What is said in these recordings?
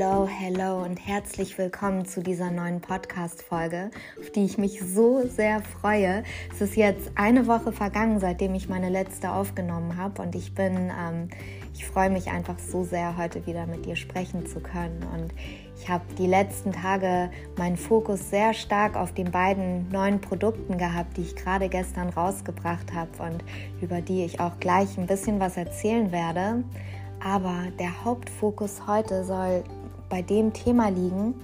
Hello, hello und herzlich willkommen zu dieser neuen Podcast-Folge, auf die ich mich so sehr freue. Es ist jetzt eine Woche vergangen, seitdem ich meine letzte aufgenommen habe und ich bin, ähm, ich freue mich einfach so sehr, heute wieder mit dir sprechen zu können. Und ich habe die letzten Tage meinen Fokus sehr stark auf den beiden neuen Produkten gehabt, die ich gerade gestern rausgebracht habe und über die ich auch gleich ein bisschen was erzählen werde. Aber der Hauptfokus heute soll bei dem Thema liegen,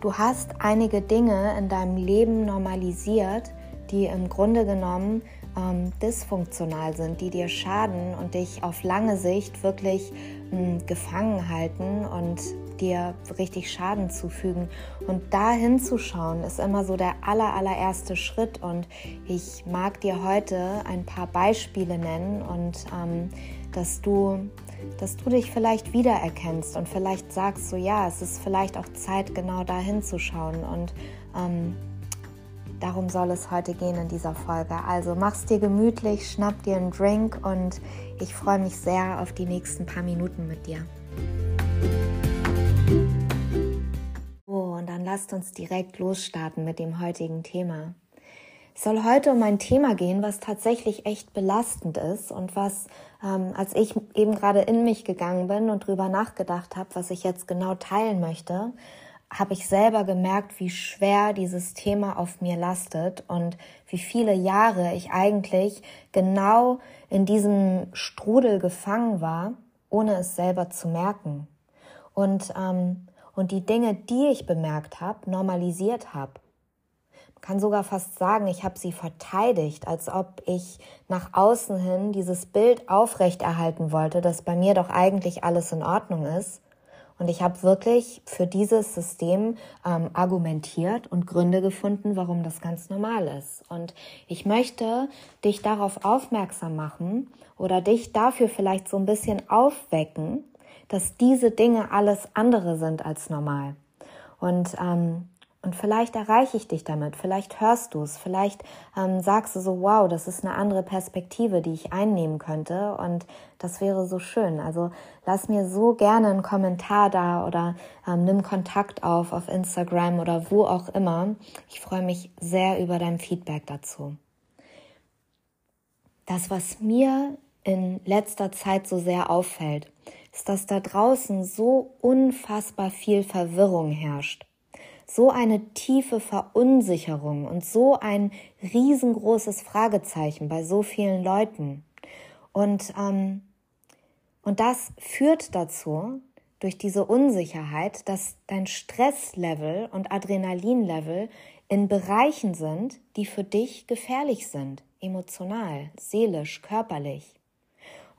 du hast einige Dinge in deinem Leben normalisiert, die im Grunde genommen ähm, dysfunktional sind, die dir schaden und dich auf lange Sicht wirklich mh, hm, gefangen halten und dir richtig Schaden zufügen. Und da hinzuschauen ist immer so der aller, allererste Schritt. Und ich mag dir heute ein paar Beispiele nennen und ähm, dass du dass du dich vielleicht wiedererkennst und vielleicht sagst so, ja, es ist vielleicht auch Zeit, genau da hinzuschauen. Und ähm, darum soll es heute gehen in dieser Folge. Also mach's dir gemütlich, schnapp dir einen Drink und ich freue mich sehr auf die nächsten paar Minuten mit dir. Oh, und dann lasst uns direkt losstarten mit dem heutigen Thema. Es soll heute um ein Thema gehen, was tatsächlich echt belastend ist und was, ähm, als ich eben gerade in mich gegangen bin und drüber nachgedacht habe, was ich jetzt genau teilen möchte, habe ich selber gemerkt, wie schwer dieses Thema auf mir lastet und wie viele Jahre ich eigentlich genau in diesem Strudel gefangen war, ohne es selber zu merken. Und, ähm, und die Dinge, die ich bemerkt habe, normalisiert habe kann sogar fast sagen, ich habe sie verteidigt, als ob ich nach außen hin dieses Bild aufrechterhalten wollte, dass bei mir doch eigentlich alles in Ordnung ist. Und ich habe wirklich für dieses System ähm, argumentiert und Gründe gefunden, warum das ganz normal ist. Und ich möchte dich darauf aufmerksam machen oder dich dafür vielleicht so ein bisschen aufwecken, dass diese Dinge alles andere sind als normal. Und ähm, und vielleicht erreiche ich dich damit, vielleicht hörst du es, vielleicht ähm, sagst du so, wow, das ist eine andere Perspektive, die ich einnehmen könnte und das wäre so schön. Also lass mir so gerne einen Kommentar da oder ähm, nimm Kontakt auf auf Instagram oder wo auch immer. Ich freue mich sehr über dein Feedback dazu. Das, was mir in letzter Zeit so sehr auffällt, ist, dass da draußen so unfassbar viel Verwirrung herrscht so eine tiefe Verunsicherung und so ein riesengroßes Fragezeichen bei so vielen Leuten. Und, ähm, und das führt dazu, durch diese Unsicherheit, dass dein Stresslevel und Adrenalinlevel in Bereichen sind, die für dich gefährlich sind, emotional, seelisch, körperlich.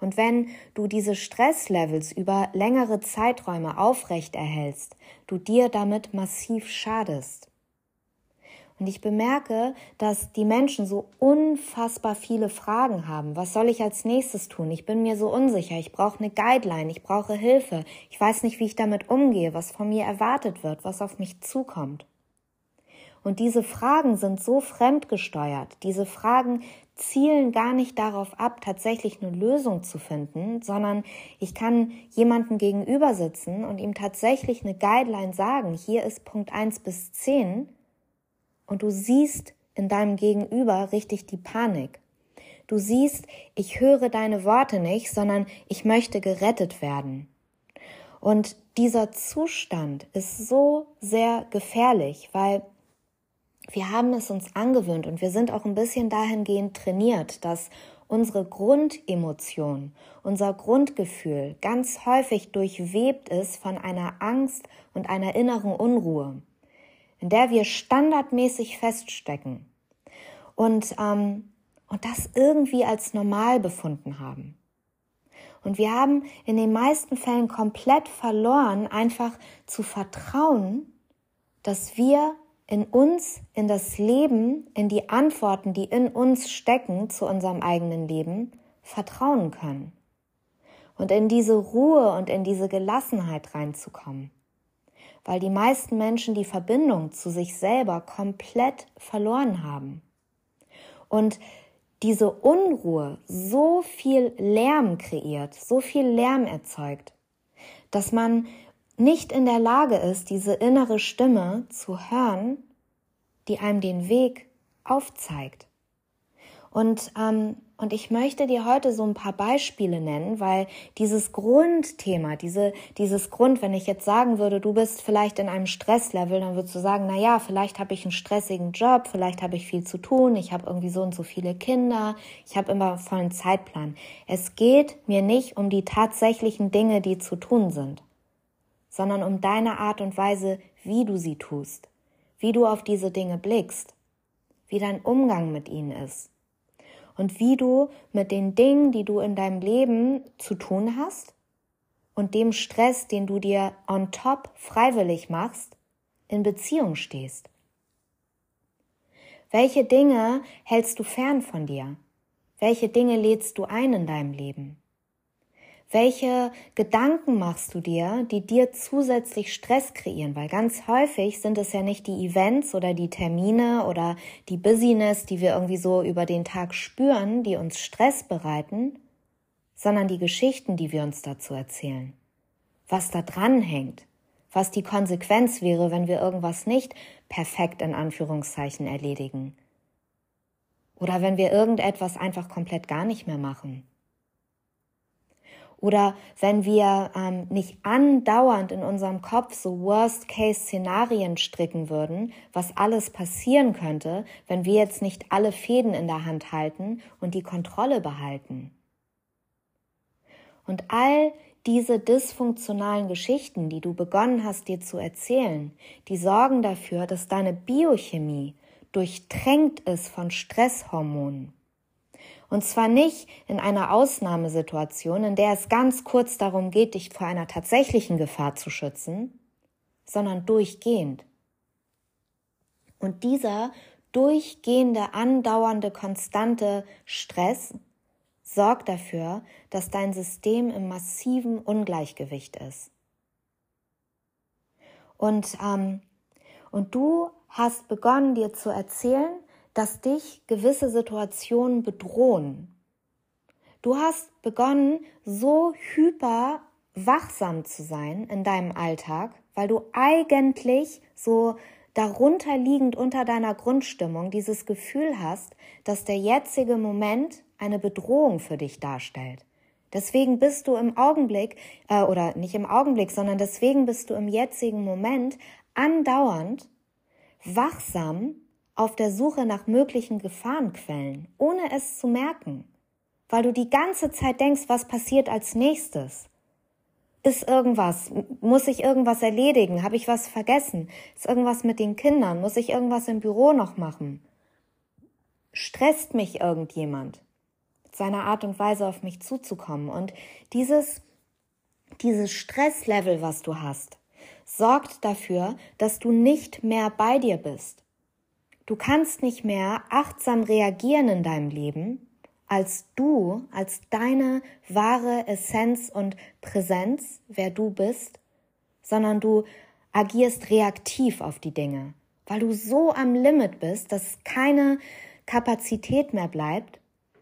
Und wenn du diese Stresslevels über längere Zeiträume aufrechterhältst, du dir damit massiv schadest. Und ich bemerke, dass die Menschen so unfassbar viele Fragen haben. Was soll ich als nächstes tun? Ich bin mir so unsicher. Ich brauche eine Guideline. Ich brauche Hilfe. Ich weiß nicht, wie ich damit umgehe, was von mir erwartet wird, was auf mich zukommt. Und diese Fragen sind so fremdgesteuert. Diese Fragen zielen gar nicht darauf ab, tatsächlich eine Lösung zu finden, sondern ich kann jemanden gegenüber sitzen und ihm tatsächlich eine Guideline sagen, hier ist Punkt eins bis zehn und du siehst in deinem Gegenüber richtig die Panik. Du siehst, ich höre deine Worte nicht, sondern ich möchte gerettet werden. Und dieser Zustand ist so sehr gefährlich, weil wir haben es uns angewöhnt und wir sind auch ein bisschen dahingehend trainiert, dass unsere Grundemotion, unser Grundgefühl ganz häufig durchwebt ist von einer Angst und einer inneren Unruhe, in der wir standardmäßig feststecken und, ähm, und das irgendwie als normal befunden haben. Und wir haben in den meisten Fällen komplett verloren, einfach zu vertrauen, dass wir in uns, in das Leben, in die Antworten, die in uns stecken zu unserem eigenen Leben, vertrauen können. Und in diese Ruhe und in diese Gelassenheit reinzukommen. Weil die meisten Menschen die Verbindung zu sich selber komplett verloren haben. Und diese Unruhe so viel Lärm kreiert, so viel Lärm erzeugt, dass man nicht in der Lage ist, diese innere Stimme zu hören, die einem den Weg aufzeigt. Und, ähm, und ich möchte dir heute so ein paar Beispiele nennen, weil dieses Grundthema, diese, dieses Grund, wenn ich jetzt sagen würde, du bist vielleicht in einem Stresslevel, dann würdest du sagen, na ja, vielleicht habe ich einen stressigen Job, vielleicht habe ich viel zu tun, ich habe irgendwie so und so viele Kinder, ich habe immer vollen Zeitplan. Es geht mir nicht um die tatsächlichen Dinge, die zu tun sind, sondern um deine Art und Weise, wie du sie tust, wie du auf diese Dinge blickst, wie dein Umgang mit ihnen ist und wie du mit den Dingen, die du in deinem Leben zu tun hast und dem Stress, den du dir on top freiwillig machst, in Beziehung stehst. Welche Dinge hältst du fern von dir? Welche Dinge lädst du ein in deinem Leben? Welche Gedanken machst du dir, die dir zusätzlich Stress kreieren? Weil ganz häufig sind es ja nicht die Events oder die Termine oder die Business, die wir irgendwie so über den Tag spüren, die uns Stress bereiten, sondern die Geschichten, die wir uns dazu erzählen. Was da dran hängt, was die Konsequenz wäre, wenn wir irgendwas nicht perfekt in Anführungszeichen erledigen. Oder wenn wir irgendetwas einfach komplett gar nicht mehr machen. Oder wenn wir ähm, nicht andauernd in unserem Kopf so Worst-Case-Szenarien stricken würden, was alles passieren könnte, wenn wir jetzt nicht alle Fäden in der Hand halten und die Kontrolle behalten. Und all diese dysfunktionalen Geschichten, die du begonnen hast dir zu erzählen, die sorgen dafür, dass deine Biochemie durchtränkt ist von Stresshormonen. Und zwar nicht in einer Ausnahmesituation, in der es ganz kurz darum geht, dich vor einer tatsächlichen Gefahr zu schützen, sondern durchgehend. Und dieser durchgehende, andauernde, konstante Stress sorgt dafür, dass dein System im massiven Ungleichgewicht ist. Und, ähm, und du hast begonnen, dir zu erzählen, dass dich gewisse Situationen bedrohen. Du hast begonnen, so hyper wachsam zu sein in deinem Alltag, weil du eigentlich so darunter liegend unter deiner Grundstimmung dieses Gefühl hast, dass der jetzige Moment eine Bedrohung für dich darstellt. Deswegen bist du im Augenblick, äh, oder nicht im Augenblick, sondern deswegen bist du im jetzigen Moment andauernd wachsam auf der Suche nach möglichen Gefahrenquellen, ohne es zu merken, weil du die ganze Zeit denkst, was passiert als nächstes. Ist irgendwas? Muss ich irgendwas erledigen? Habe ich was vergessen? Ist irgendwas mit den Kindern? Muss ich irgendwas im Büro noch machen? Stresst mich irgendjemand? Seiner Art und Weise auf mich zuzukommen. Und dieses, dieses Stresslevel, was du hast, sorgt dafür, dass du nicht mehr bei dir bist. Du kannst nicht mehr achtsam reagieren in deinem Leben, als du, als deine wahre Essenz und Präsenz, wer du bist, sondern du agierst reaktiv auf die Dinge, weil du so am Limit bist, dass keine Kapazität mehr bleibt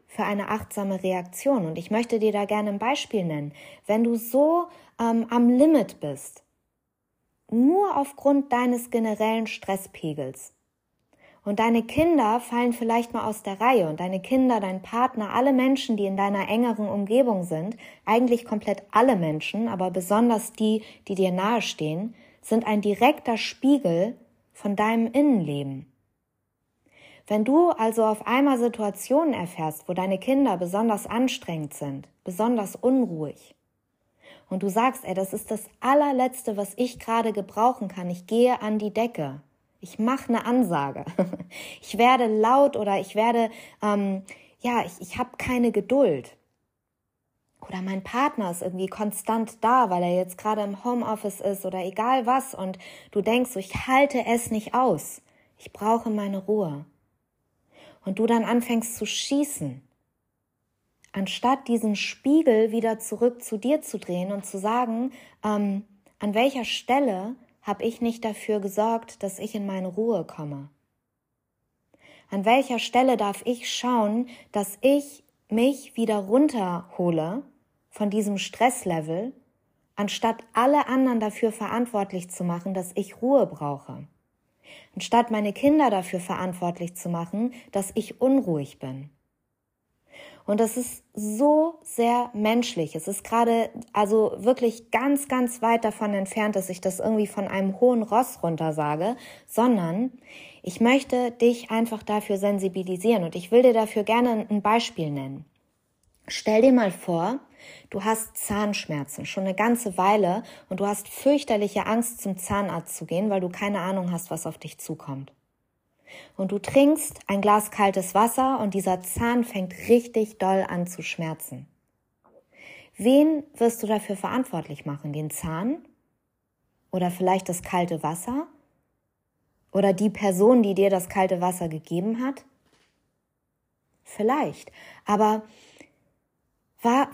für eine achtsame Reaktion. Und ich möchte dir da gerne ein Beispiel nennen. Wenn du so ähm, am Limit bist, nur aufgrund deines generellen Stresspegels, und deine Kinder fallen vielleicht mal aus der Reihe und deine Kinder, dein Partner, alle Menschen, die in deiner engeren Umgebung sind, eigentlich komplett alle Menschen, aber besonders die, die dir nahestehen, sind ein direkter Spiegel von deinem Innenleben. Wenn du also auf einmal Situationen erfährst, wo deine Kinder besonders anstrengend sind, besonders unruhig, und du sagst, ey, das ist das allerletzte, was ich gerade gebrauchen kann, ich gehe an die Decke, ich mache eine Ansage. Ich werde laut oder ich werde, ähm, ja, ich, ich habe keine Geduld. Oder mein Partner ist irgendwie konstant da, weil er jetzt gerade im Homeoffice ist oder egal was und du denkst ich halte es nicht aus. Ich brauche meine Ruhe. Und du dann anfängst zu schießen. Anstatt diesen Spiegel wieder zurück zu dir zu drehen und zu sagen, ähm, an welcher Stelle habe ich nicht dafür gesorgt, dass ich in meine Ruhe komme? An welcher Stelle darf ich schauen, dass ich mich wieder runterhole von diesem Stresslevel, anstatt alle anderen dafür verantwortlich zu machen, dass ich Ruhe brauche. Anstatt meine Kinder dafür verantwortlich zu machen, dass ich unruhig bin. Und das ist so sehr menschlich. Es ist gerade also wirklich ganz, ganz weit davon entfernt, dass ich das irgendwie von einem hohen Ross runter sage, sondern ich möchte dich einfach dafür sensibilisieren und ich will dir dafür gerne ein Beispiel nennen. Stell dir mal vor, du hast Zahnschmerzen schon eine ganze Weile und du hast fürchterliche Angst zum Zahnarzt zu gehen, weil du keine Ahnung hast, was auf dich zukommt und du trinkst ein Glas kaltes Wasser und dieser Zahn fängt richtig doll an zu schmerzen. Wen wirst du dafür verantwortlich machen? Den Zahn? Oder vielleicht das kalte Wasser? Oder die Person, die dir das kalte Wasser gegeben hat? Vielleicht. Aber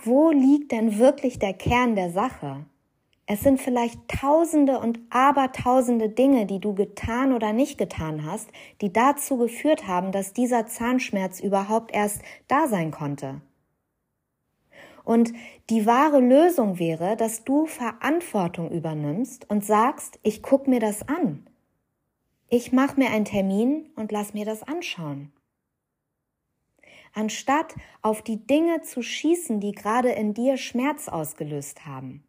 wo liegt denn wirklich der Kern der Sache? Es sind vielleicht tausende und abertausende Dinge, die du getan oder nicht getan hast, die dazu geführt haben, dass dieser Zahnschmerz überhaupt erst da sein konnte. Und die wahre Lösung wäre, dass du Verantwortung übernimmst und sagst, ich guck mir das an. Ich mache mir einen Termin und lass mir das anschauen. Anstatt auf die Dinge zu schießen, die gerade in dir Schmerz ausgelöst haben.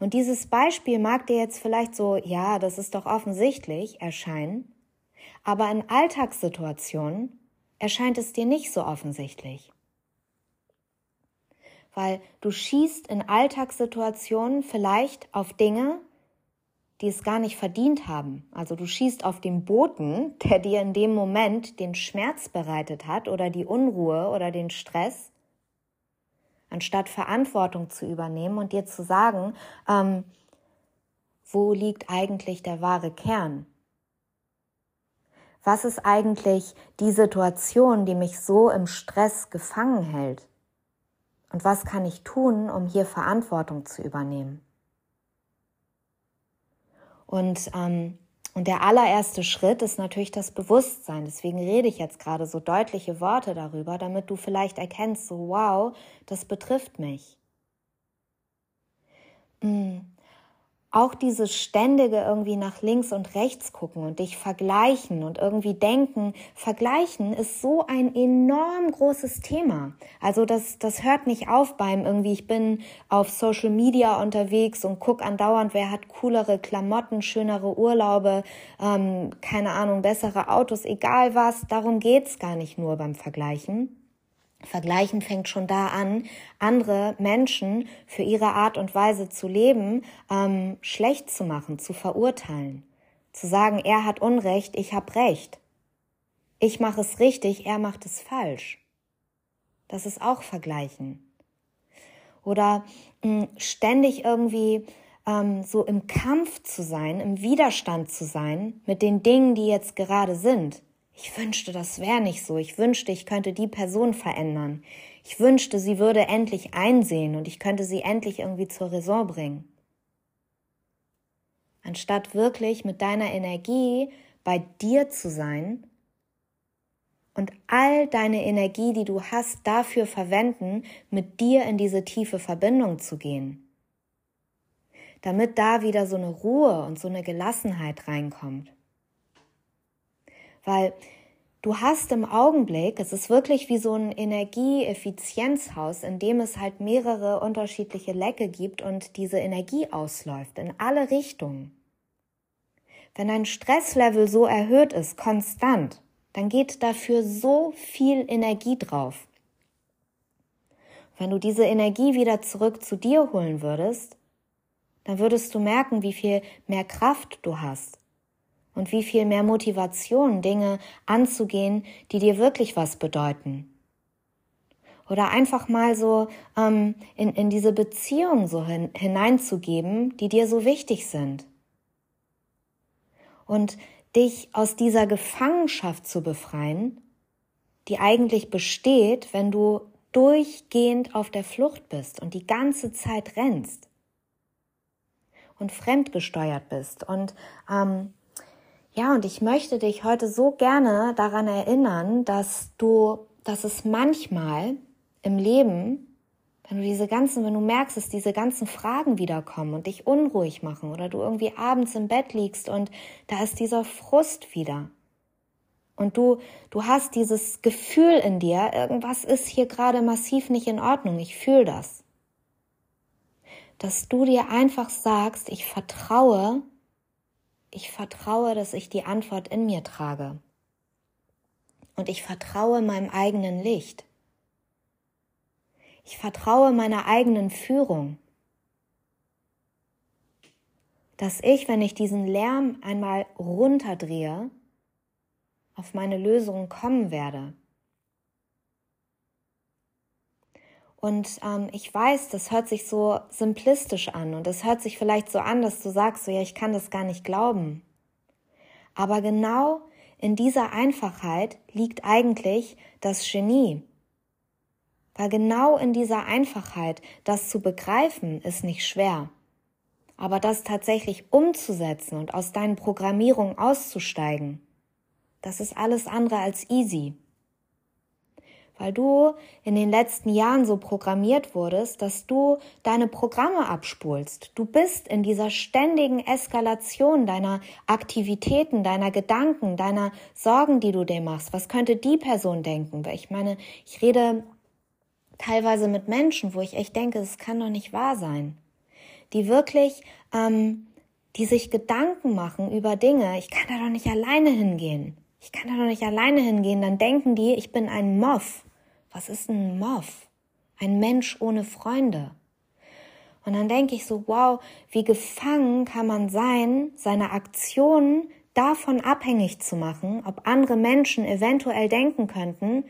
Und dieses Beispiel mag dir jetzt vielleicht so, ja, das ist doch offensichtlich erscheinen, aber in Alltagssituationen erscheint es dir nicht so offensichtlich. Weil du schießt in Alltagssituationen vielleicht auf Dinge, die es gar nicht verdient haben. Also du schießt auf den Boten, der dir in dem Moment den Schmerz bereitet hat oder die Unruhe oder den Stress anstatt Verantwortung zu übernehmen und dir zu sagen, ähm, wo liegt eigentlich der wahre Kern? Was ist eigentlich die Situation, die mich so im Stress gefangen hält? Und was kann ich tun, um hier Verantwortung zu übernehmen? Und ähm, und der allererste Schritt ist natürlich das Bewusstsein. Deswegen rede ich jetzt gerade so deutliche Worte darüber, damit du vielleicht erkennst, so wow, das betrifft mich. Mm auch dieses ständige irgendwie nach links und rechts gucken und dich vergleichen und irgendwie denken, vergleichen ist so ein enorm großes Thema. Also das, das hört nicht auf beim irgendwie, ich bin auf Social Media unterwegs und guck andauernd, wer hat coolere Klamotten, schönere Urlaube, ähm, keine Ahnung, bessere Autos, egal was, darum geht's gar nicht nur beim Vergleichen Vergleichen fängt schon da an, andere Menschen für ihre Art und Weise zu leben ähm, schlecht zu machen, zu verurteilen, zu sagen, er hat Unrecht, ich habe Recht, ich mache es richtig, er macht es falsch. Das ist auch Vergleichen. Oder mh, hm, ständig irgendwie ähm, so im Kampf zu sein, im Widerstand zu sein mit den Dingen, die jetzt gerade sind. Ich wünschte, das wäre nicht so. Ich wünschte, ich könnte die Person verändern. Ich wünschte, sie würde endlich einsehen und ich könnte sie endlich irgendwie zur Raison bringen. Anstatt wirklich mit deiner Energie bei dir zu sein und all deine Energie, die du hast, dafür verwenden, mit dir in diese tiefe Verbindung zu gehen. Damit da wieder so eine Ruhe und so eine Gelassenheit reinkommt weil du hast im Augenblick, es ist wirklich wie so ein Energieeffizienzhaus, in dem es halt mehrere unterschiedliche Lecke gibt und diese Energie ausläuft in alle Richtungen. Wenn dein Stresslevel so erhöht ist, konstant, dann geht dafür so viel Energie drauf. Wenn du diese Energie wieder zurück zu dir holen würdest, dann würdest du merken, wie viel mehr Kraft du hast, und wie viel mehr Motivation, Dinge anzugehen, die dir wirklich was bedeuten. Oder einfach mal so ähm, in, in diese Beziehung so hin, hineinzugeben, die dir so wichtig sind. Und dich aus dieser Gefangenschaft zu befreien, die eigentlich besteht, wenn du durchgehend auf der Flucht bist und die ganze Zeit rennst und fremdgesteuert bist und ähm, ja, und ich möchte dich heute so gerne daran erinnern, dass du, dass es manchmal im Leben Wenn du diese ganzen, wenn du merkst, dass diese ganzen Fragen wiederkommen und dich unruhig machen oder du irgendwie abends im Bett liegst und da ist dieser Frust wieder. Und du, du hast dieses Gefühl in dir, irgendwas ist hier gerade massiv nicht in Ordnung, ich fühle das. Dass du dir einfach sagst, ich vertraue, ich vertraue, dass ich die Antwort in mir trage. Und ich vertraue meinem eigenen Licht. Ich vertraue meiner eigenen Führung. Dass ich, wenn ich diesen Lärm einmal runterdrehe, auf meine Lösung kommen werde. Und ähm, ich weiß, das hört sich so simplistisch an und es hört sich vielleicht so an, dass du sagst, so ja, ich kann das gar nicht glauben. Aber genau in dieser Einfachheit liegt eigentlich das Genie. Weil genau in dieser Einfachheit das zu begreifen ist nicht schwer. Aber das tatsächlich umzusetzen und aus deinen Programmierungen auszusteigen, das ist alles andere als easy. Weil du in den letzten Jahren so programmiert wurdest, dass du deine Programme abspulst. Du bist in dieser ständigen Eskalation deiner Aktivitäten, deiner Gedanken, deiner Sorgen, die du dir machst. Was könnte die Person denken? Weil ich meine, ich rede teilweise mit Menschen, wo ich echt denke, es kann doch nicht wahr sein. Die wirklich, ähm, die sich Gedanken machen über Dinge, ich kann da doch nicht alleine hingehen. Ich kann da doch nicht alleine hingehen. Dann denken die, ich bin ein Moff. Was ist ein Moff? Ein Mensch ohne Freunde. Und dann denke ich so, wow, wie gefangen kann man sein, seine Aktionen davon abhängig zu machen, ob andere Menschen eventuell denken könnten,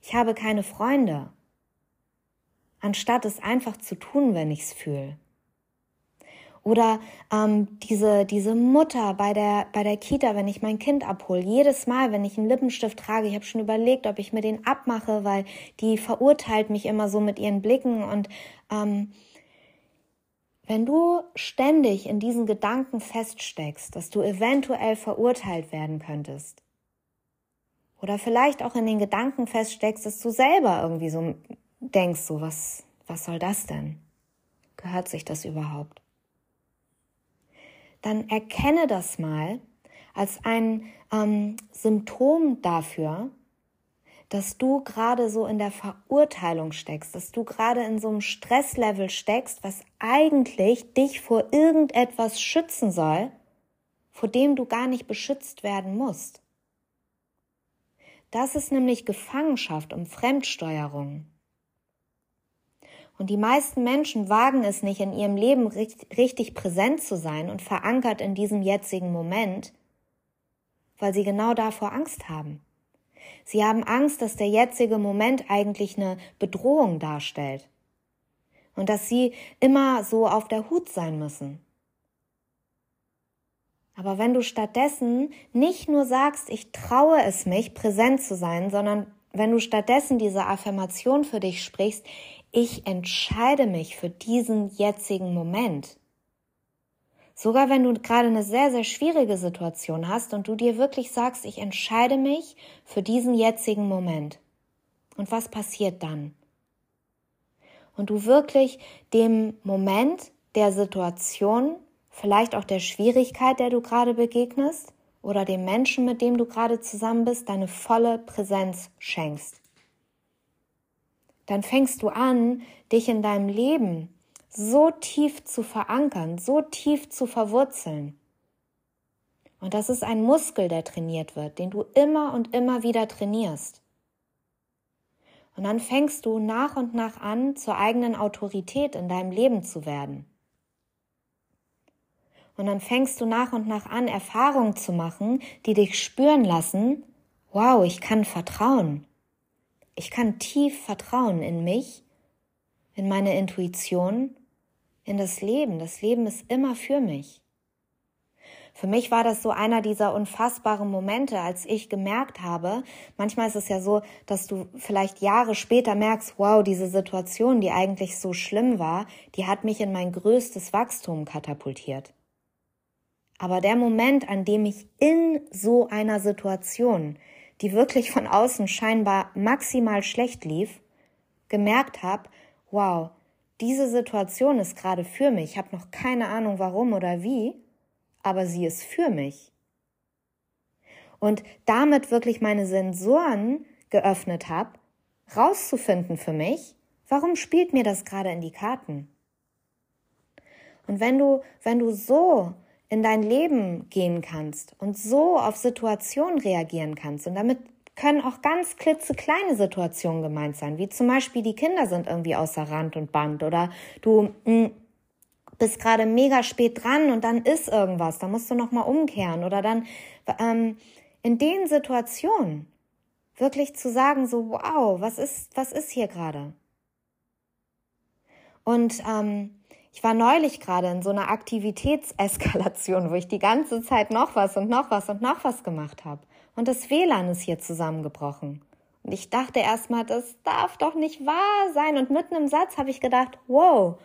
ich habe keine Freunde anstatt es einfach zu tun, wenn ich es fühle. Oder ähm, diese, diese Mutter bei der, bei der Kita, wenn ich mein Kind abhole, jedes Mal, wenn ich einen Lippenstift trage, ich habe schon überlegt, ob ich mir den abmache, weil die verurteilt mich immer so mit ihren Blicken. Und ähm, wenn du ständig in diesen Gedanken feststeckst, dass du eventuell verurteilt werden könntest, oder vielleicht auch in den Gedanken feststeckst, dass du selber irgendwie so denkst, so was, was soll das denn? Gehört sich das überhaupt? Dann erkenne das mal als ein ähm, Symptom dafür, dass du gerade so in der Verurteilung steckst, dass du gerade in so einem Stresslevel steckst, was eigentlich dich vor irgendetwas schützen soll, vor dem du gar nicht beschützt werden musst. Das ist nämlich Gefangenschaft und Fremdsteuerung. Und die meisten Menschen wagen es nicht, in ihrem Leben richtig präsent zu sein und verankert in diesem jetzigen Moment, weil sie genau davor Angst haben. Sie haben Angst, dass der jetzige Moment eigentlich eine Bedrohung darstellt und dass sie immer so auf der Hut sein müssen. Aber wenn du stattdessen nicht nur sagst, ich traue es mich, präsent zu sein, sondern wenn du stattdessen diese Affirmation für dich sprichst, ich entscheide mich für diesen jetzigen Moment. Sogar wenn du gerade eine sehr, sehr schwierige Situation hast und du dir wirklich sagst, ich entscheide mich für diesen jetzigen Moment. Und was passiert dann? Und du wirklich dem Moment, der Situation, vielleicht auch der Schwierigkeit, der du gerade begegnest, oder dem Menschen, mit dem du gerade zusammen bist, deine volle Präsenz schenkst dann fängst du an, dich in deinem Leben so tief zu verankern, so tief zu verwurzeln. Und das ist ein Muskel, der trainiert wird, den du immer und immer wieder trainierst. Und dann fängst du nach und nach an, zur eigenen Autorität in deinem Leben zu werden. Und dann fängst du nach und nach an, Erfahrungen zu machen, die dich spüren lassen, wow, ich kann vertrauen. Ich kann tief vertrauen in mich, in meine Intuition, in das Leben. Das Leben ist immer für mich. Für mich war das so einer dieser unfassbaren Momente, als ich gemerkt habe, manchmal ist es ja so, dass du vielleicht Jahre später merkst, wow, diese Situation, die eigentlich so schlimm war, die hat mich in mein größtes Wachstum katapultiert. Aber der Moment, an dem ich in so einer Situation die wirklich von außen scheinbar maximal schlecht lief, gemerkt habe, wow, diese Situation ist gerade für mich. Ich habe noch keine Ahnung warum oder wie, aber sie ist für mich. Und damit wirklich meine Sensoren geöffnet habe, rauszufinden für mich, warum spielt mir das gerade in die Karten? Und wenn du, wenn du so in dein Leben gehen kannst und so auf Situationen reagieren kannst und damit können auch ganz klitzekleine Situationen gemeint sein, wie zum Beispiel die Kinder sind irgendwie außer Rand und Band oder du mh, hm, bist gerade mega spät dran und dann ist irgendwas, da musst du noch mal umkehren oder dann ähm, in den Situationen wirklich zu sagen so wow, was ist was ist hier gerade? Und ähm, ich war neulich gerade in so einer Aktivitätseskalation, wo ich die ganze Zeit noch was und noch was und noch was gemacht habe. Und das WLAN ist hier zusammengebrochen. Und ich dachte erstmal, das darf doch nicht wahr sein. Und mitten im Satz habe ich gedacht, wow,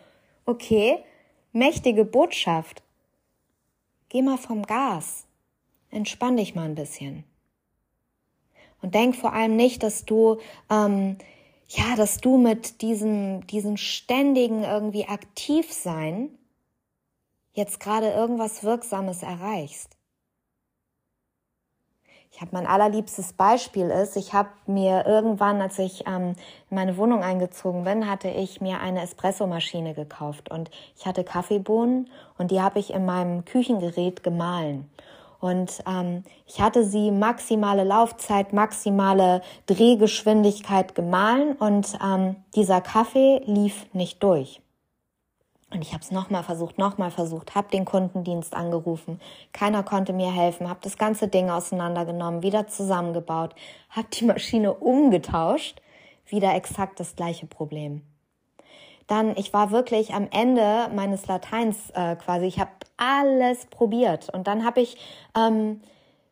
okay, mächtige Botschaft. Geh mal vom Gas. Entspann dich mal ein bisschen. Und denk vor allem nicht, dass du ähm, ja, dass du mit diesem, diesem ständigen irgendwie aktiv sein jetzt gerade irgendwas Wirksames erreichst. Ich habe mein allerliebstes Beispiel ist, ich habe mir irgendwann, als ich ähm, in meine Wohnung eingezogen bin, hatte ich mir eine Espressomaschine gekauft und ich hatte Kaffeebohnen und die habe ich in meinem Küchengerät gemahlen. Und ähm, ich hatte sie maximale Laufzeit, maximale Drehgeschwindigkeit gemahlen und ähm, dieser Kaffee lief nicht durch. Und ich habe es nochmal versucht, nochmal versucht, habe den Kundendienst angerufen. Keiner konnte mir helfen, habe das ganze Ding auseinandergenommen, wieder zusammengebaut, habe die Maschine umgetauscht, wieder exakt das gleiche Problem dann, ich war wirklich am Ende meines Lateins äh, quasi, ich habe alles probiert und dann habe ich, ähm,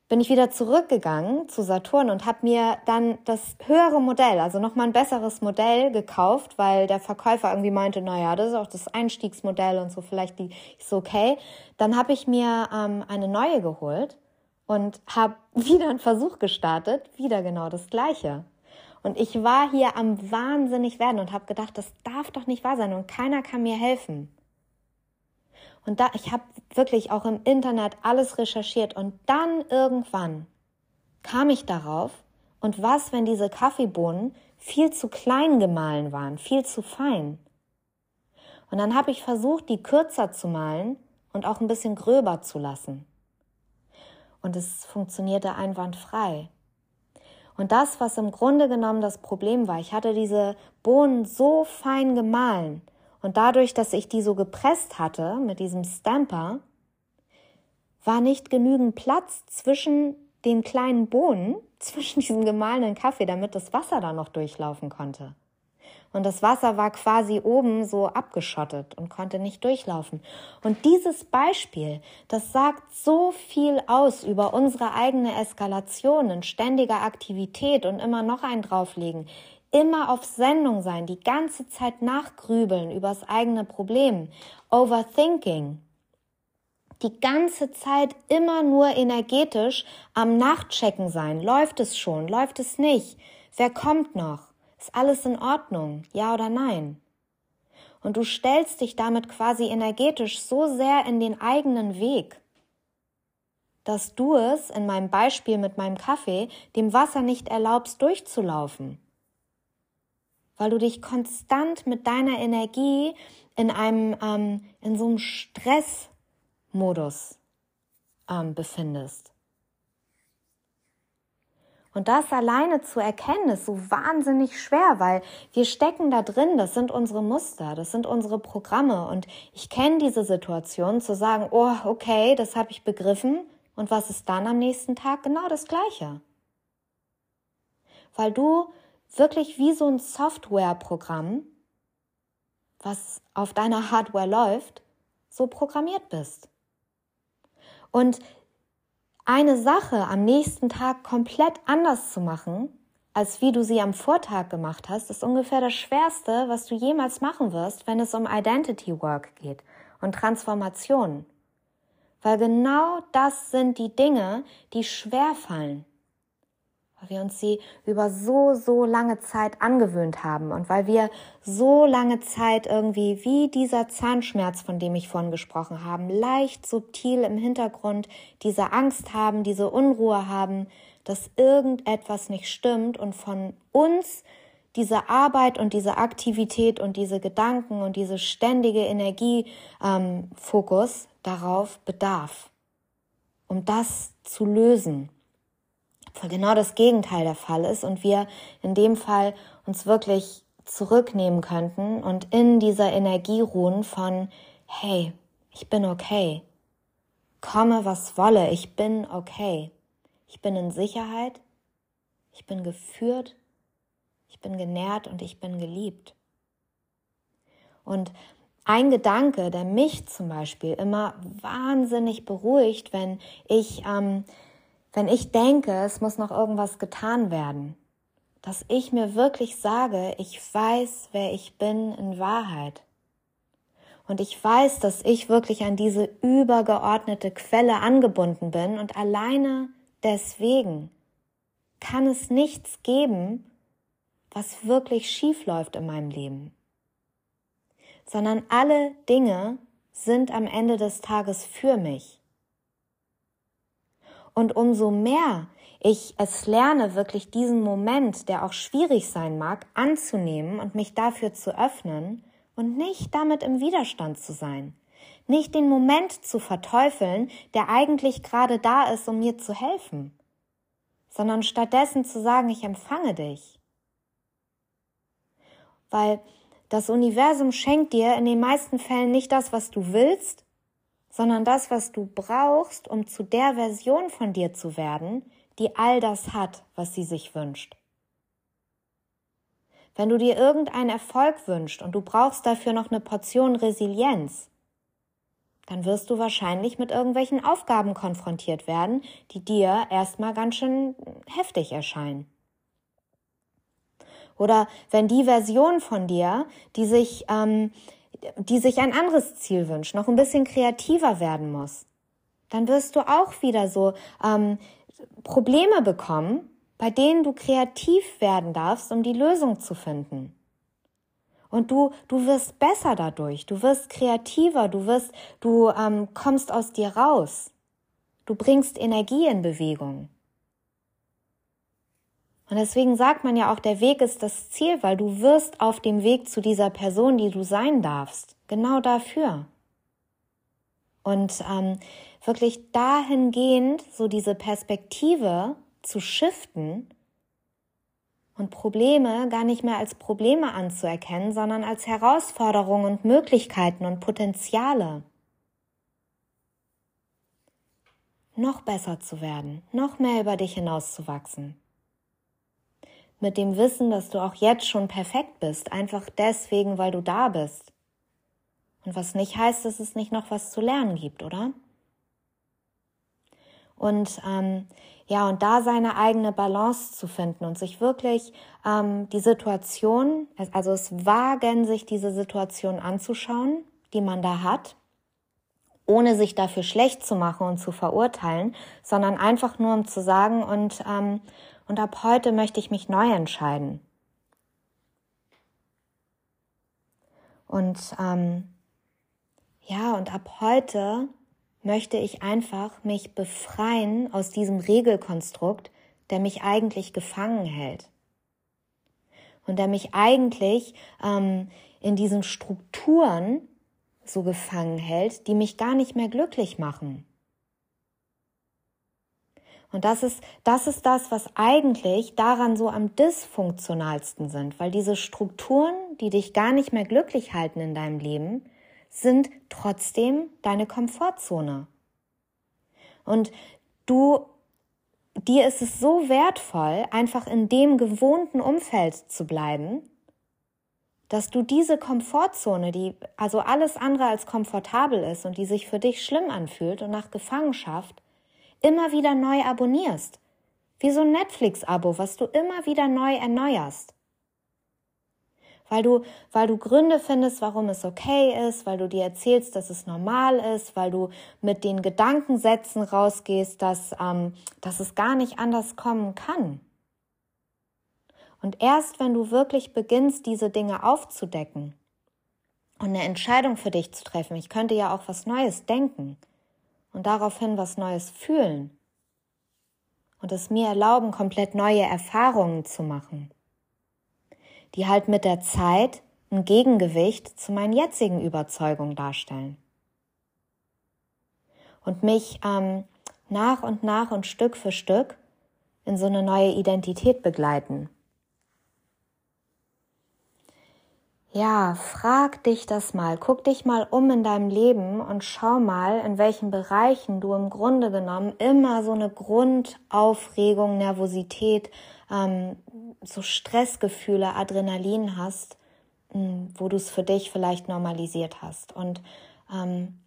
bin ich wieder zurückgegangen zu Saturn und habe mir dann das höhere Modell, also nochmal ein besseres Modell gekauft, weil der Verkäufer irgendwie meinte, naja, das ist auch das Einstiegsmodell und so, vielleicht die ist okay. Dann habe ich mir ähm, eine neue geholt und habe wieder einen Versuch gestartet, wieder genau das gleiche. Und ich war hier am wahnsinnig werden und habe gedacht, das darf doch nicht wahr sein und keiner kann mir helfen. Und da, ich habe wirklich auch im Internet alles recherchiert und dann irgendwann kam ich darauf, und was, wenn diese Kaffeebohnen viel zu klein gemahlen waren, viel zu fein? Und dann habe ich versucht, die kürzer zu malen und auch ein bisschen gröber zu lassen. Und es funktionierte einwandfrei. Und das, was im Grunde genommen das Problem war, ich hatte diese Bohnen so fein gemahlen und dadurch, dass ich die so gepresst hatte mit diesem Stamper, war nicht genügend Platz zwischen den kleinen Bohnen, zwischen diesem gemahlenen Kaffee, damit das Wasser da noch durchlaufen konnte. Und das Wasser war quasi oben so abgeschottet und konnte nicht durchlaufen. Und dieses Beispiel, das sagt so viel aus über unsere eigene Eskalation in ständiger Aktivität und immer noch ein drauflegen. Immer auf Sendung sein, die ganze Zeit nachgrübeln übers eigene Problem. Overthinking. Die ganze Zeit immer nur energetisch am Nachchecken sein. Läuft es schon? Läuft es nicht? Wer kommt noch? Ist alles in Ordnung? Ja oder nein? Und du stellst dich damit quasi energetisch so sehr in den eigenen Weg, dass du es, in meinem Beispiel mit meinem Kaffee, dem Wasser nicht erlaubst durchzulaufen. Weil du dich konstant mit deiner Energie in einem, ähm, in so einem Stressmodus ähm, befindest. Und das alleine zu erkennen, ist so wahnsinnig schwer, weil wir stecken da drin, das sind unsere Muster, das sind unsere Programme. Und ich kenne diese Situation zu sagen, oh, okay, das habe ich begriffen. Und was ist dann am nächsten Tag? Genau das Gleiche. Weil du wirklich wie so ein Softwareprogramm, was auf deiner Hardware läuft, so programmiert bist. Und eine Sache am nächsten Tag komplett anders zu machen, als wie du sie am Vortag gemacht hast, ist ungefähr das Schwerste, was du jemals machen wirst, wenn es um Identity Work geht und Transformation. Weil genau das sind die Dinge, die schwer fallen. Weil wir uns sie über so, so lange Zeit angewöhnt haben und weil wir so lange Zeit irgendwie wie dieser Zahnschmerz, von dem ich vorhin gesprochen habe, leicht subtil im Hintergrund diese Angst haben, diese Unruhe haben, dass irgendetwas nicht stimmt und von uns diese Arbeit und diese Aktivität und diese Gedanken und diese ständige Energiefokus ähm, darauf bedarf, um das zu lösen genau das Gegenteil der Fall ist und wir in dem Fall uns wirklich zurücknehmen könnten und in dieser Energie ruhen von, hey, ich bin okay. Komme, was wolle, ich bin okay. Ich bin in Sicherheit, ich bin geführt, ich bin genährt und ich bin geliebt. Und ein Gedanke, der mich zum Beispiel immer wahnsinnig beruhigt, wenn ich ähm, wenn ich denke, es muss noch irgendwas getan werden, dass ich mir wirklich sage, ich weiß, wer ich bin in Wahrheit. Und ich weiß, dass ich wirklich an diese übergeordnete Quelle angebunden bin und alleine deswegen kann es nichts geben, was wirklich schief läuft in meinem Leben. Sondern alle Dinge sind am Ende des Tages für mich. Und umso mehr ich es lerne, wirklich diesen Moment, der auch schwierig sein mag, anzunehmen und mich dafür zu öffnen und nicht damit im Widerstand zu sein. Nicht den Moment zu verteufeln, der eigentlich gerade da ist, um mir zu helfen, sondern stattdessen zu sagen, ich empfange dich. Weil das Universum schenkt dir in den meisten Fällen nicht das, was du willst, sondern das, was du brauchst, um zu der Version von dir zu werden, die all das hat, was sie sich wünscht. Wenn du dir irgendeinen Erfolg wünschst und du brauchst dafür noch eine Portion Resilienz, dann wirst du wahrscheinlich mit irgendwelchen Aufgaben konfrontiert werden, die dir erstmal ganz schön heftig erscheinen. Oder wenn die Version von dir, die sich ähm, die sich ein anderes Ziel wünscht, noch ein bisschen kreativer werden muss, dann wirst du auch wieder so ähm, Probleme bekommen, bei denen du kreativ werden darfst, um die Lösung zu finden. Und du, du wirst besser dadurch, du wirst kreativer, du wirst, du ähm, kommst aus dir raus, du bringst Energie in Bewegung. Und deswegen sagt man ja auch, der Weg ist das Ziel, weil du wirst auf dem Weg zu dieser Person, die du sein darfst. Genau dafür. Und ähm, wirklich dahingehend so diese Perspektive zu shiften und Probleme gar nicht mehr als Probleme anzuerkennen, sondern als Herausforderungen und Möglichkeiten und Potenziale. Noch besser zu werden, noch mehr über dich hinauszuwachsen mit dem Wissen, dass du auch jetzt schon perfekt bist, einfach deswegen, weil du da bist. Und was nicht heißt, dass es nicht noch was zu lernen gibt, oder? Und ähm, ja, und da seine eigene Balance zu finden und sich wirklich ähm, die Situation, also es wagen, sich diese Situation anzuschauen, die man da hat, ohne sich dafür schlecht zu machen und zu verurteilen, sondern einfach nur um zu sagen und ähm, und ab heute möchte ich mich neu entscheiden. Und ähm, ja, und ab heute möchte ich einfach mich befreien aus diesem Regelkonstrukt, der mich eigentlich gefangen hält. Und der mich eigentlich ähm, in diesen Strukturen so gefangen hält, die mich gar nicht mehr glücklich machen. Und das ist, das ist das, was eigentlich daran so am dysfunktionalsten sind, weil diese Strukturen, die dich gar nicht mehr glücklich halten in deinem Leben, sind trotzdem deine Komfortzone. Und du, dir ist es so wertvoll, einfach in dem gewohnten Umfeld zu bleiben, dass du diese Komfortzone, die also alles andere als komfortabel ist und die sich für dich schlimm anfühlt und nach Gefangenschaft, immer wieder neu abonnierst. Wie so ein Netflix-Abo, was du immer wieder neu erneuerst. Weil du, weil du Gründe findest, warum es okay ist, weil du dir erzählst, dass es normal ist, weil du mit den Gedankensätzen rausgehst, dass, ähm, dass es gar nicht anders kommen kann. Und erst wenn du wirklich beginnst, diese Dinge aufzudecken und eine Entscheidung für dich zu treffen, ich könnte ja auch was Neues denken und daraufhin was Neues fühlen und es mir erlauben, komplett neue Erfahrungen zu machen, die halt mit der Zeit ein Gegengewicht zu meinen jetzigen Überzeugungen darstellen und mich ähm, nach und nach und Stück für Stück in so eine neue Identität begleiten. Ja, frag dich das mal, guck dich mal um in deinem Leben und schau mal, in welchen Bereichen du im Grunde genommen immer so eine Grundaufregung, Nervosität, ähm, so Stressgefühle, Adrenalin hast, hm, wo du es für dich vielleicht normalisiert hast. Und ähm,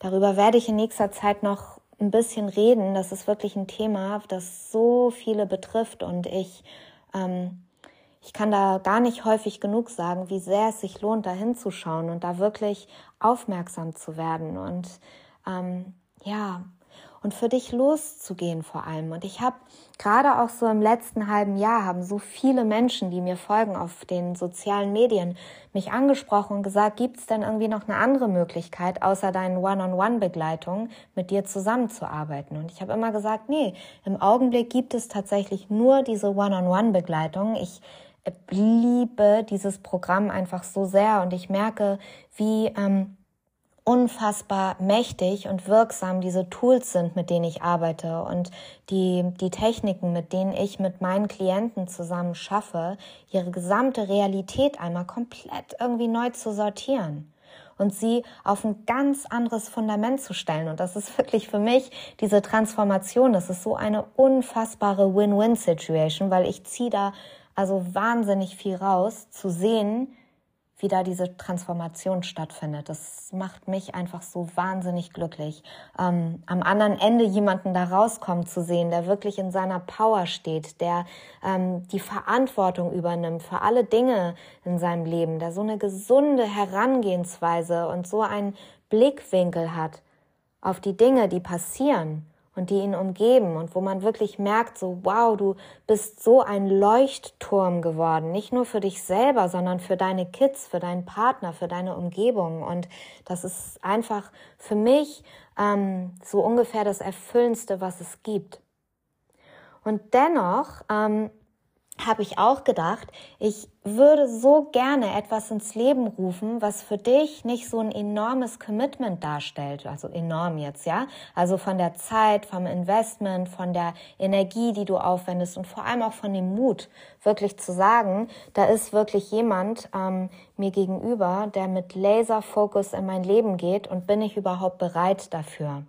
darüber werde ich in nächster Zeit noch ein bisschen reden. Das ist wirklich ein Thema, das so viele betrifft und ich ähm, ich kann da gar nicht häufig genug sagen, wie sehr es sich lohnt, da hinzuschauen und da wirklich aufmerksam zu werden und ähm, ja, und für dich loszugehen vor allem. Und ich habe gerade auch so im letzten halben Jahr haben so viele Menschen, die mir folgen auf den sozialen Medien, mich angesprochen und gesagt, gibt es denn irgendwie noch eine andere Möglichkeit, außer deinen One-on-One-Begleitungen mit dir zusammenzuarbeiten? Und ich habe immer gesagt, nee, im Augenblick gibt es tatsächlich nur diese One-on-One-Begleitung. Ich liebe dieses Programm einfach so sehr und ich merke, wie ähm, unfassbar mächtig und wirksam diese Tools sind, mit denen ich arbeite und die, die Techniken, mit denen ich mit meinen Klienten zusammen schaffe, ihre gesamte Realität einmal komplett irgendwie neu zu sortieren und sie auf ein ganz anderes Fundament zu stellen. Und das ist wirklich für mich diese Transformation. Das ist so eine unfassbare Win-Win-Situation, weil ich ziehe da also wahnsinnig viel raus, zu sehen, wie da diese Transformation stattfindet. Das macht mich einfach so wahnsinnig glücklich. Ähm, am anderen Ende jemanden da rauskommen zu sehen, der wirklich in seiner Power steht, der ähm, die Verantwortung übernimmt für alle Dinge in seinem Leben, der so eine gesunde Herangehensweise und so einen Blickwinkel hat auf die Dinge, die passieren und die ihn umgeben und wo man wirklich merkt, so wow, du bist so ein Leuchtturm geworden, nicht nur für dich selber, sondern für deine Kids, für deinen Partner, für deine Umgebung. Und das ist einfach für mich ähm, so ungefähr das Erfüllendste, was es gibt. Und dennoch ähm, habe ich auch gedacht, ich würde so gerne etwas ins Leben rufen, was für dich nicht so ein enormes Commitment darstellt, also enorm jetzt, ja, also von der Zeit, vom Investment, von der Energie, die du aufwendest und vor allem auch von dem Mut, wirklich zu sagen, da ist wirklich jemand ähm, mir gegenüber, der mit Laserfokus in mein Leben geht und bin ich überhaupt bereit dafür?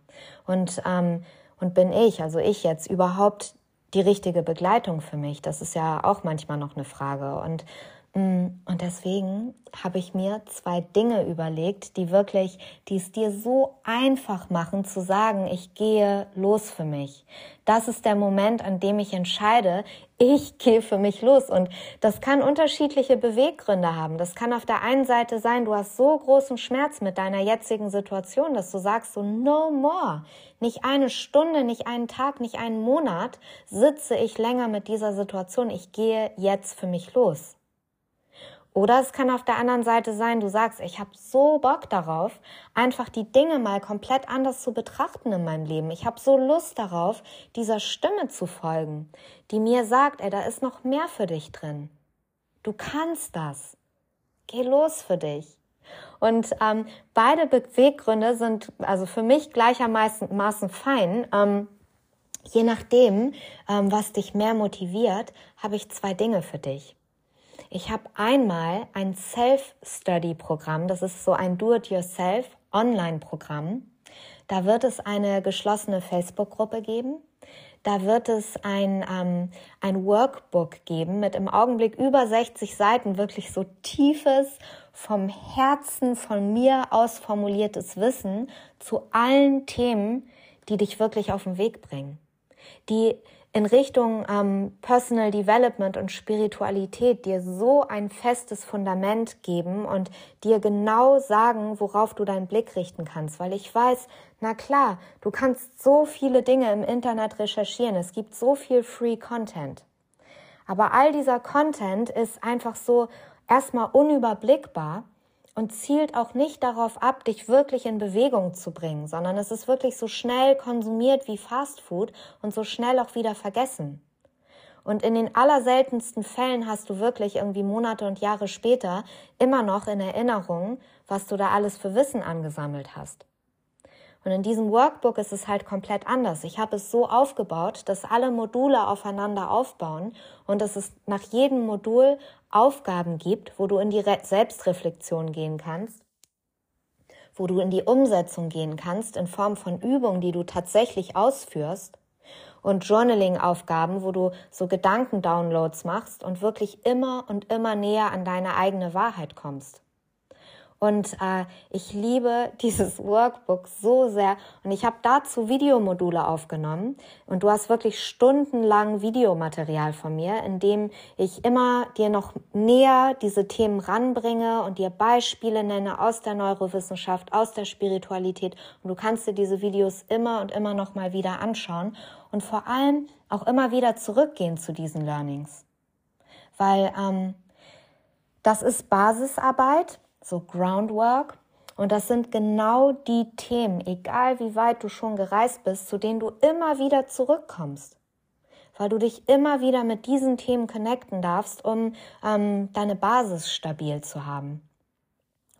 Und ähm, und bin ich, also ich jetzt überhaupt die richtige Begleitung für mich? Das ist ja auch manchmal noch eine Frage. Und, mm, und deswegen habe ich mir zwei Dinge überlegt, die wirklich, die es dir so einfach machen zu sagen, ich gehe los für mich. Das ist der Moment, an dem ich entscheide, ich gehe für mich los. Und das kann unterschiedliche Beweggründe haben. Das kann auf der einen Seite sein, du hast so großen Schmerz mit deiner jetzigen Situation, dass du sagst so, no more. Nicht eine Stunde, nicht einen Tag, nicht einen Monat sitze ich länger mit dieser Situation. Ich gehe jetzt für mich los. Oder es kann auf der anderen Seite sein, du sagst, ich habe so Bock darauf, einfach die Dinge mal komplett anders zu betrachten in meinem Leben. Ich habe so Lust darauf, dieser Stimme zu folgen, die mir sagt, ey, da ist noch mehr für dich drin. Du kannst das. Geh los für dich. Und ähm, beide Beweggründe sind also für mich gleichermaßen fein. Ähm, je nachdem, ähm, was dich mehr motiviert, habe ich zwei Dinge für dich. Ich habe einmal ein Self-Study-Programm, das ist so ein Do-it-yourself Online-Programm. Da wird es eine geschlossene Facebook-Gruppe geben. Da wird es ein, ähm, ein Workbook geben mit im Augenblick über 60 Seiten, wirklich so tiefes, vom Herzen von mir aus formuliertes Wissen zu allen Themen, die dich wirklich auf den Weg bringen, die in Richtung ähm, Personal Development und Spiritualität dir so ein festes Fundament geben und dir genau sagen, worauf du deinen Blick richten kannst. Weil ich weiß, na klar, du kannst so viele Dinge im Internet recherchieren. Es gibt so viel Free Content. Aber all dieser Content ist einfach so erstmal unüberblickbar und zielt auch nicht darauf ab, dich wirklich in Bewegung zu bringen, sondern es ist wirklich so schnell konsumiert wie Fast Food und so schnell auch wieder vergessen. Und in den allerseltensten Fällen hast du wirklich irgendwie Monate und Jahre später immer noch in Erinnerung, was du da alles für Wissen angesammelt hast. Und in diesem Workbook ist es halt komplett anders. Ich habe es so aufgebaut, dass alle Module aufeinander aufbauen und dass es nach jedem Modul Aufgaben gibt, wo du in die Selbstreflexion gehen kannst, wo du in die Umsetzung gehen kannst in Form von Übungen, die du tatsächlich ausführst und Journaling-Aufgaben, wo du so Gedankendownloads machst und wirklich immer und immer näher an deine eigene Wahrheit kommst. Und äh, ich liebe dieses Workbook so sehr. Und ich habe dazu Videomodule aufgenommen. Und du hast wirklich stundenlang Videomaterial von mir, in dem ich immer dir noch näher diese Themen ranbringe und dir Beispiele nenne aus der Neurowissenschaft, aus der Spiritualität. Und du kannst dir diese Videos immer und immer noch mal wieder anschauen und vor allem auch immer wieder zurückgehen zu diesen Learnings. Weil ähm, das ist Basisarbeit so Groundwork. Und das sind genau die Themen, egal wie weit du schon gereist bist, zu denen du immer wieder zurückkommst. Weil du dich immer wieder mit diesen Themen connecten darfst, um ähm, deine Basis stabil zu haben.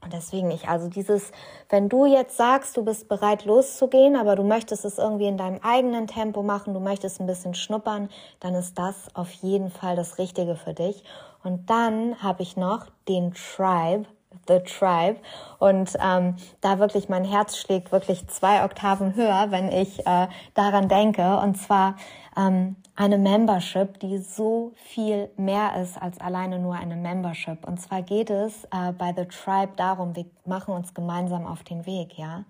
Und deswegen ich, also dieses, wenn du jetzt sagst, du bist bereit loszugehen, aber du möchtest es irgendwie in deinem eigenen Tempo machen, du möchtest ein bisschen schnuppern, dann ist das auf jeden Fall das Richtige für dich. Und dann habe ich noch den Tribe The Tribe. Und ähm, da wirklich mein Herz schlägt wirklich zwei Oktaven höher, wenn ich äh, daran denke. Und zwar ähm, eine Membership, die so viel mehr ist als alleine nur eine Membership. Und zwar geht es äh, bei The Tribe darum, wir machen uns gemeinsam auf den Weg, ja.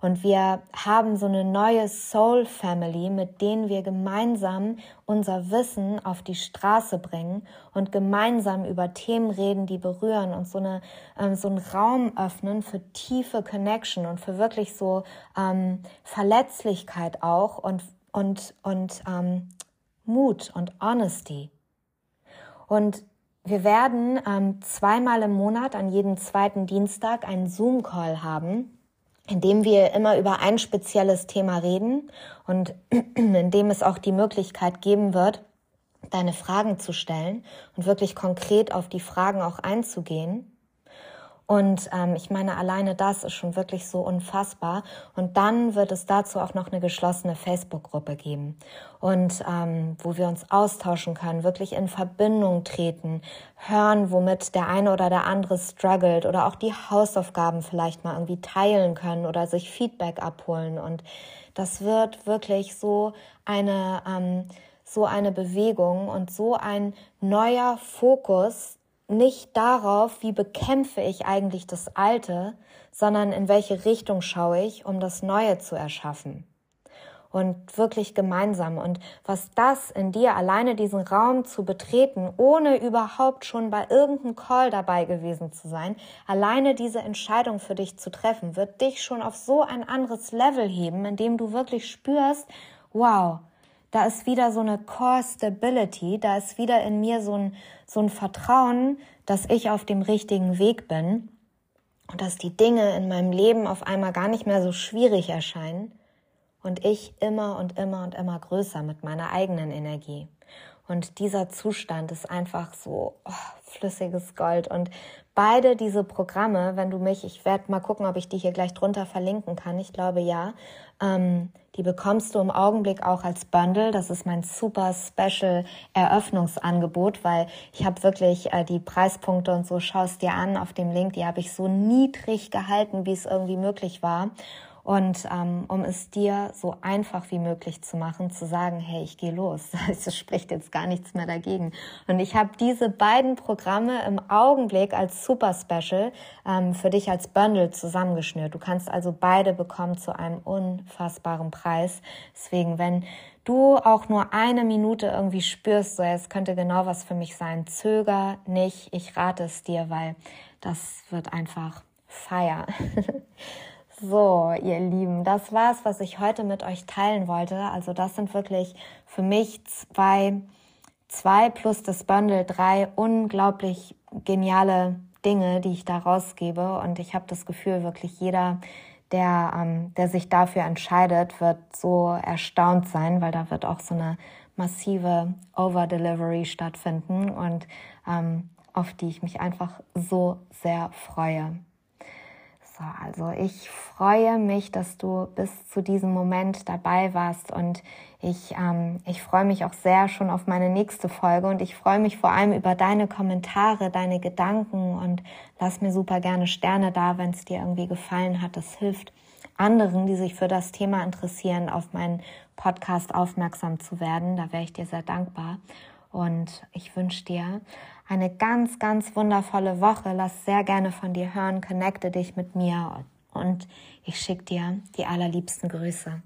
Und wir haben so eine neue Soul Family, mit denen wir gemeinsam unser Wissen auf die Straße bringen und gemeinsam über Themen reden, die berühren und so, eine, ähm, so einen Raum öffnen für tiefe Connection und für wirklich so ähm, Verletzlichkeit auch und, und, und ähm, Mut und Honesty. Und wir werden ähm, zweimal im Monat an jedem zweiten Dienstag einen Zoom-Call haben indem wir immer über ein spezielles Thema reden und indem es auch die Möglichkeit geben wird, deine Fragen zu stellen und wirklich konkret auf die Fragen auch einzugehen. Und ähm, ich meine, alleine das ist schon wirklich so unfassbar. Und dann wird es dazu auch noch eine geschlossene Facebook-Gruppe geben. Und ähm, wo wir uns austauschen können, wirklich in Verbindung treten, hören, womit der eine oder der andere struggelt oder auch die Hausaufgaben vielleicht mal irgendwie teilen können oder sich Feedback abholen. Und das wird wirklich so eine, ähm, so eine Bewegung und so ein neuer Fokus nicht darauf, wie bekämpfe ich eigentlich das Alte, sondern in welche Richtung schaue ich, um das Neue zu erschaffen. Und wirklich gemeinsam. Und was das in dir, alleine diesen Raum zu betreten, ohne überhaupt schon bei irgendeinem Call dabei gewesen zu sein, alleine diese Entscheidung für dich zu treffen, wird dich schon auf so ein anderes Level heben, in dem du wirklich spürst, wow, da ist wieder so eine Core Stability, da ist wieder in mir so ein, so ein Vertrauen, dass ich auf dem richtigen Weg bin und dass die Dinge in meinem Leben auf einmal gar nicht mehr so schwierig erscheinen und ich immer und immer und immer größer mit meiner eigenen Energie. Und dieser Zustand ist einfach so oh, flüssiges Gold. Und beide diese Programme, wenn du mich, ich werde mal gucken, ob ich die hier gleich drunter verlinken kann. Ich glaube ja. Ähm, die bekommst du im Augenblick auch als Bundle. Das ist mein super special Eröffnungsangebot, weil ich habe wirklich äh, die Preispunkte und so schaust dir an auf dem Link. Die habe ich so niedrig gehalten, wie es irgendwie möglich war. Und ähm, um es dir so einfach wie möglich zu machen, zu sagen, hey, ich gehe los. Es spricht jetzt gar nichts mehr dagegen. Und ich habe diese beiden Programme im Augenblick als Super Special ähm, für dich als Bundle zusammengeschnürt. Du kannst also beide bekommen zu einem unfassbaren Preis. Deswegen, wenn du auch nur eine Minute irgendwie spürst, so es könnte genau was für mich sein, zöger nicht. Ich rate es dir, weil das wird einfach feier. So, ihr Lieben, das war's, was ich heute mit euch teilen wollte. Also das sind wirklich für mich zwei zwei plus das Bundle drei unglaublich geniale Dinge, die ich da rausgebe. Und ich habe das Gefühl, wirklich jeder, der, ähm, der sich dafür entscheidet, wird so erstaunt sein, weil da wird auch so eine massive Over-Delivery stattfinden und ähm, auf die ich mich einfach so sehr freue. So, also ich freue mich, dass du bis zu diesem Moment dabei warst und ich, ähm, ich freue mich auch sehr schon auf meine nächste Folge und ich freue mich vor allem über deine Kommentare, deine Gedanken und lass mir super gerne Sterne da, wenn es dir irgendwie gefallen hat. Das hilft anderen, die sich für das Thema interessieren, auf meinen Podcast aufmerksam zu werden. Da wäre ich dir sehr dankbar. Und ich wünsche dir eine ganz, ganz wundervolle Woche. Lass sehr gerne von dir hören, connecte dich mit mir und ich schicke dir die allerliebsten Grüße.